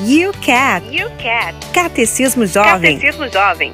UCAT. UCAT. Catecismo Jovem. Catecismo Jovem.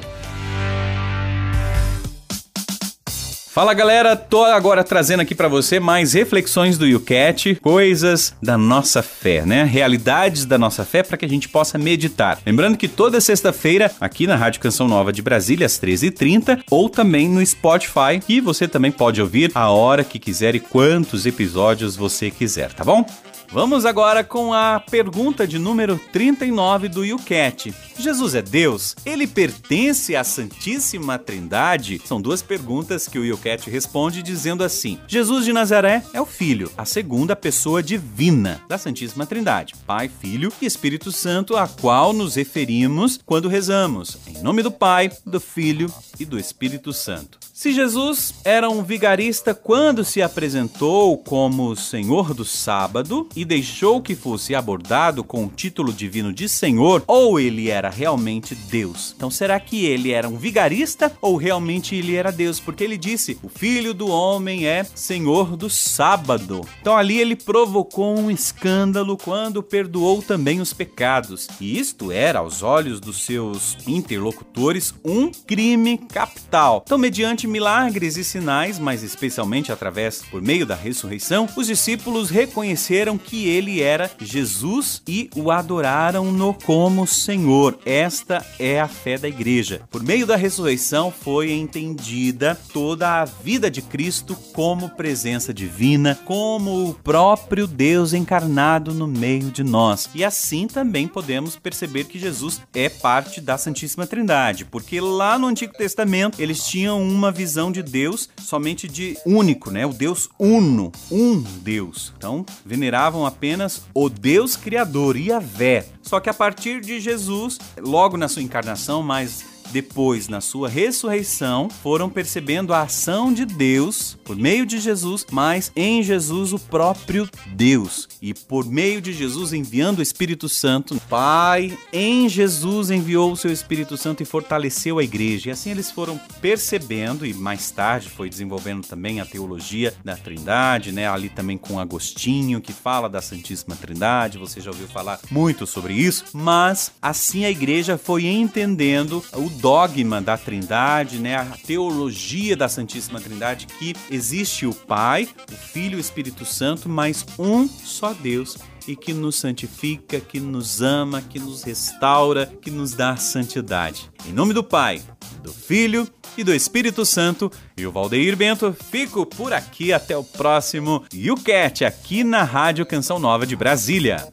Fala galera, tô agora trazendo aqui para você mais reflexões do YouCat, coisas da nossa fé, né? Realidades da nossa fé para que a gente possa meditar. Lembrando que toda sexta-feira, aqui na Rádio Canção Nova de Brasília, às 13h30, ou também no Spotify, que você também pode ouvir a hora que quiser e quantos episódios você quiser, tá bom? Vamos agora com a pergunta de número 39 do YouCat. Jesus é Deus? Ele pertence à Santíssima Trindade? São duas perguntas que o YouCat responde dizendo assim: Jesus de Nazaré é o Filho, a segunda pessoa divina da Santíssima Trindade, Pai, Filho e Espírito Santo, a qual nos referimos quando rezamos, em nome do Pai, do Filho e do Espírito Santo. Se Jesus era um vigarista quando se apresentou como Senhor do Sábado e deixou que fosse abordado com o título divino de Senhor, ou ele era realmente Deus? Então será que ele era um vigarista ou realmente ele era Deus? Porque ele disse: "O Filho do homem é Senhor do Sábado". Então ali ele provocou um escândalo quando perdoou também os pecados. E isto era aos olhos dos seus interlocutores um crime capital. Então mediante milagres e sinais, mas especialmente através por meio da ressurreição, os discípulos reconheceram que ele era Jesus e o adoraram-no como Senhor. Esta é a fé da igreja. Por meio da ressurreição foi entendida toda a vida de Cristo como presença divina, como o próprio Deus encarnado no meio de nós. E assim também podemos perceber que Jesus é parte da Santíssima Trindade, porque lá no Antigo Testamento eles tinham uma visão de Deus somente de único, né? O Deus uno, um Deus. Então, veneravam apenas o Deus criador, Yahvé. Só que a partir de Jesus, logo na sua encarnação, mas depois, na sua ressurreição, foram percebendo a ação de Deus por meio de Jesus, mas em Jesus o próprio Deus. E por meio de Jesus enviando o Espírito Santo, Pai em Jesus enviou o seu Espírito Santo e fortaleceu a igreja. E assim eles foram percebendo e mais tarde foi desenvolvendo também a teologia da Trindade, né? Ali também com Agostinho que fala da Santíssima Trindade. Você já ouviu falar muito sobre isso, mas assim a igreja foi entendendo o dogma da Trindade, né, a teologia da Santíssima Trindade, que existe o Pai, o Filho e o Espírito Santo, mas um só Deus e que nos santifica, que nos ama, que nos restaura, que nos dá santidade. Em nome do Pai, do Filho e do Espírito Santo, e o Valdeir Bento, fico por aqui até o próximo YouCat aqui na Rádio Canção Nova de Brasília.